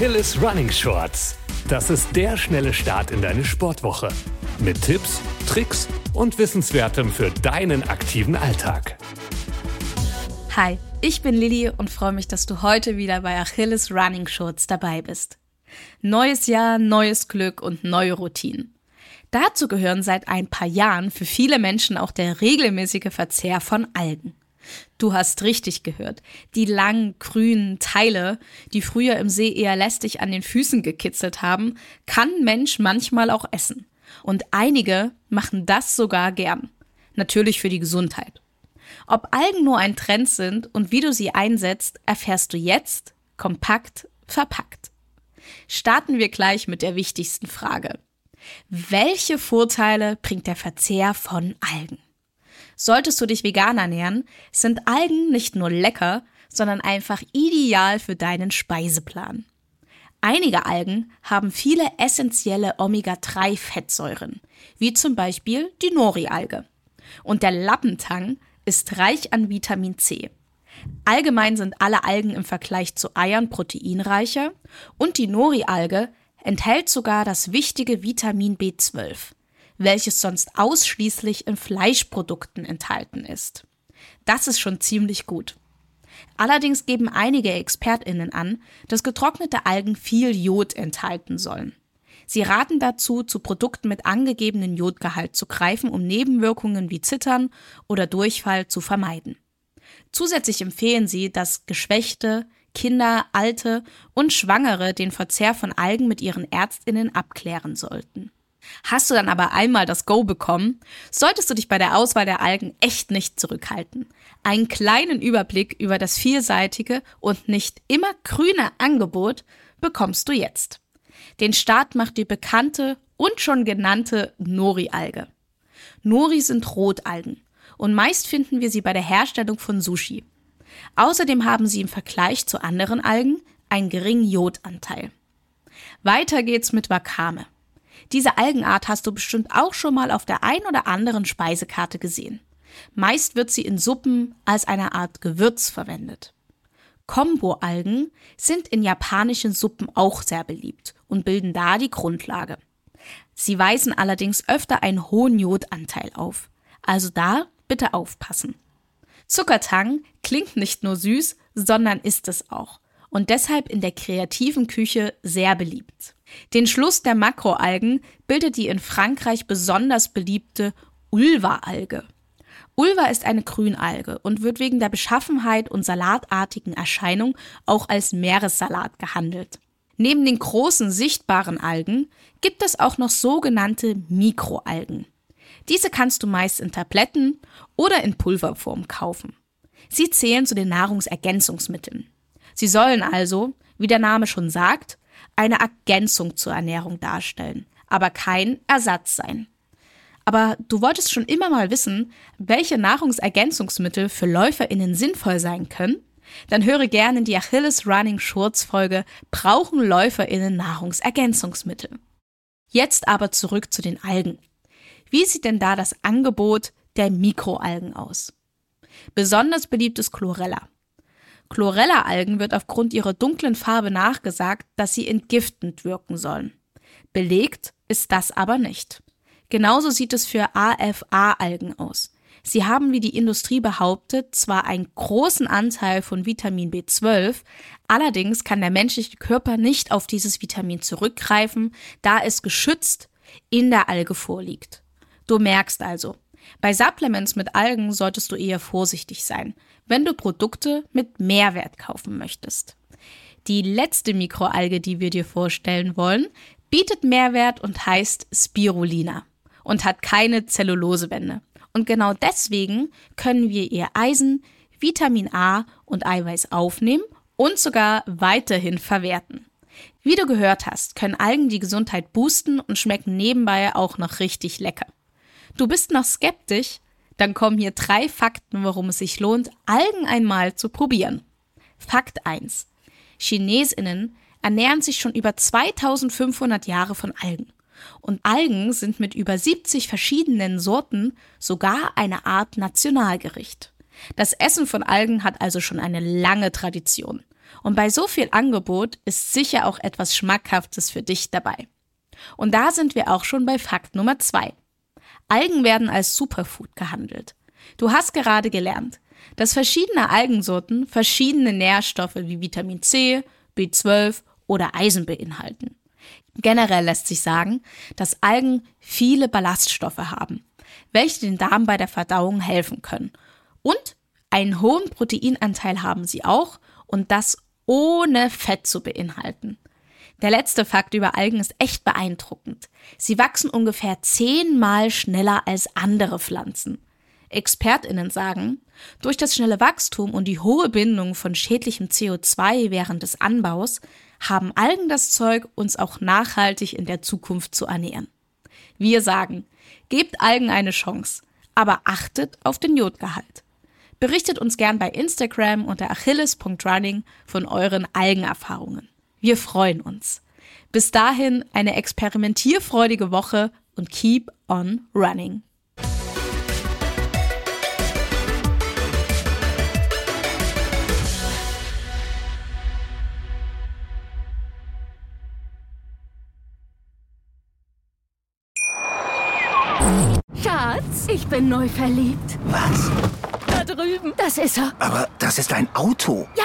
Achilles Running Shorts. Das ist der schnelle Start in deine Sportwoche. Mit Tipps, Tricks und Wissenswertem für deinen aktiven Alltag. Hi, ich bin Lilly und freue mich, dass du heute wieder bei Achilles Running Shorts dabei bist. Neues Jahr, neues Glück und neue Routinen. Dazu gehören seit ein paar Jahren für viele Menschen auch der regelmäßige Verzehr von Algen. Du hast richtig gehört. Die langen, grünen Teile, die früher im See eher lästig an den Füßen gekitzelt haben, kann Mensch manchmal auch essen. Und einige machen das sogar gern. Natürlich für die Gesundheit. Ob Algen nur ein Trend sind und wie du sie einsetzt, erfährst du jetzt kompakt verpackt. Starten wir gleich mit der wichtigsten Frage. Welche Vorteile bringt der Verzehr von Algen? Solltest du dich vegan ernähren, sind Algen nicht nur lecker, sondern einfach ideal für deinen Speiseplan. Einige Algen haben viele essentielle Omega-3-Fettsäuren, wie zum Beispiel die Nori-Alge. Und der Lappentang ist reich an Vitamin C. Allgemein sind alle Algen im Vergleich zu Eiern proteinreicher und die Nori-Alge enthält sogar das wichtige Vitamin B12 welches sonst ausschließlich in Fleischprodukten enthalten ist. Das ist schon ziemlich gut. Allerdings geben einige Expertinnen an, dass getrocknete Algen viel Jod enthalten sollen. Sie raten dazu, zu Produkten mit angegebenen Jodgehalt zu greifen, um Nebenwirkungen wie Zittern oder Durchfall zu vermeiden. Zusätzlich empfehlen sie, dass Geschwächte, Kinder, Alte und Schwangere den Verzehr von Algen mit ihren Ärztinnen abklären sollten. Hast du dann aber einmal das Go bekommen, solltest du dich bei der Auswahl der Algen echt nicht zurückhalten. Einen kleinen Überblick über das vielseitige und nicht immer grüne Angebot bekommst du jetzt. Den Start macht die bekannte und schon genannte Nori-Alge. Nori sind Rotalgen und meist finden wir sie bei der Herstellung von Sushi. Außerdem haben sie im Vergleich zu anderen Algen einen geringen Jodanteil. Weiter geht's mit Wakame. Diese Algenart hast du bestimmt auch schon mal auf der ein oder anderen Speisekarte gesehen. Meist wird sie in Suppen als eine Art Gewürz verwendet. Kombo-Algen sind in japanischen Suppen auch sehr beliebt und bilden da die Grundlage. Sie weisen allerdings öfter einen hohen Jodanteil auf. Also da bitte aufpassen. Zuckertang klingt nicht nur süß, sondern ist es auch und deshalb in der kreativen Küche sehr beliebt. Den Schluss der Makroalgen bildet die in Frankreich besonders beliebte Ulva-Alge. Ulva ist eine Grünalge und wird wegen der Beschaffenheit und salatartigen Erscheinung auch als Meeressalat gehandelt. Neben den großen sichtbaren Algen gibt es auch noch sogenannte Mikroalgen. Diese kannst du meist in Tabletten oder in Pulverform kaufen. Sie zählen zu den Nahrungsergänzungsmitteln. Sie sollen also, wie der Name schon sagt, eine Ergänzung zur Ernährung darstellen, aber kein Ersatz sein. Aber du wolltest schon immer mal wissen, welche Nahrungsergänzungsmittel für LäuferInnen sinnvoll sein können? Dann höre gerne in die Achilles Running Shorts Folge Brauchen LäuferInnen Nahrungsergänzungsmittel? Jetzt aber zurück zu den Algen. Wie sieht denn da das Angebot der Mikroalgen aus? Besonders beliebt ist Chlorella. Chlorella-Algen wird aufgrund ihrer dunklen Farbe nachgesagt, dass sie entgiftend wirken sollen. Belegt ist das aber nicht. Genauso sieht es für AFA-Algen aus. Sie haben, wie die Industrie behauptet, zwar einen großen Anteil von Vitamin B12, allerdings kann der menschliche Körper nicht auf dieses Vitamin zurückgreifen, da es geschützt in der Alge vorliegt. Du merkst also, bei Supplements mit Algen solltest du eher vorsichtig sein, wenn du Produkte mit Mehrwert kaufen möchtest. Die letzte Mikroalge, die wir dir vorstellen wollen, bietet Mehrwert und heißt Spirulina und hat keine Zellulosewände. Und genau deswegen können wir ihr Eisen, Vitamin A und Eiweiß aufnehmen und sogar weiterhin verwerten. Wie du gehört hast, können Algen die Gesundheit boosten und schmecken nebenbei auch noch richtig lecker. Du bist noch skeptisch? Dann kommen hier drei Fakten, warum es sich lohnt, Algen einmal zu probieren. Fakt 1. Chinesinnen ernähren sich schon über 2500 Jahre von Algen. Und Algen sind mit über 70 verschiedenen Sorten sogar eine Art Nationalgericht. Das Essen von Algen hat also schon eine lange Tradition. Und bei so viel Angebot ist sicher auch etwas Schmackhaftes für dich dabei. Und da sind wir auch schon bei Fakt Nummer zwei. Algen werden als Superfood gehandelt. Du hast gerade gelernt, dass verschiedene Algensorten verschiedene Nährstoffe wie Vitamin C, B12 oder Eisen beinhalten. Generell lässt sich sagen, dass Algen viele Ballaststoffe haben, welche den Darm bei der Verdauung helfen können. Und einen hohen Proteinanteil haben sie auch und das ohne Fett zu beinhalten. Der letzte Fakt über Algen ist echt beeindruckend. Sie wachsen ungefähr zehnmal schneller als andere Pflanzen. ExpertInnen sagen, durch das schnelle Wachstum und die hohe Bindung von schädlichem CO2 während des Anbaus haben Algen das Zeug, uns auch nachhaltig in der Zukunft zu ernähren. Wir sagen, gebt Algen eine Chance, aber achtet auf den Jodgehalt. Berichtet uns gern bei Instagram unter achilles.running von euren Algenerfahrungen. Wir freuen uns. Bis dahin eine experimentierfreudige Woche und keep on running. Schatz, ich bin neu verliebt. Was? Da drüben. Das ist er. Aber das ist ein Auto. Ja,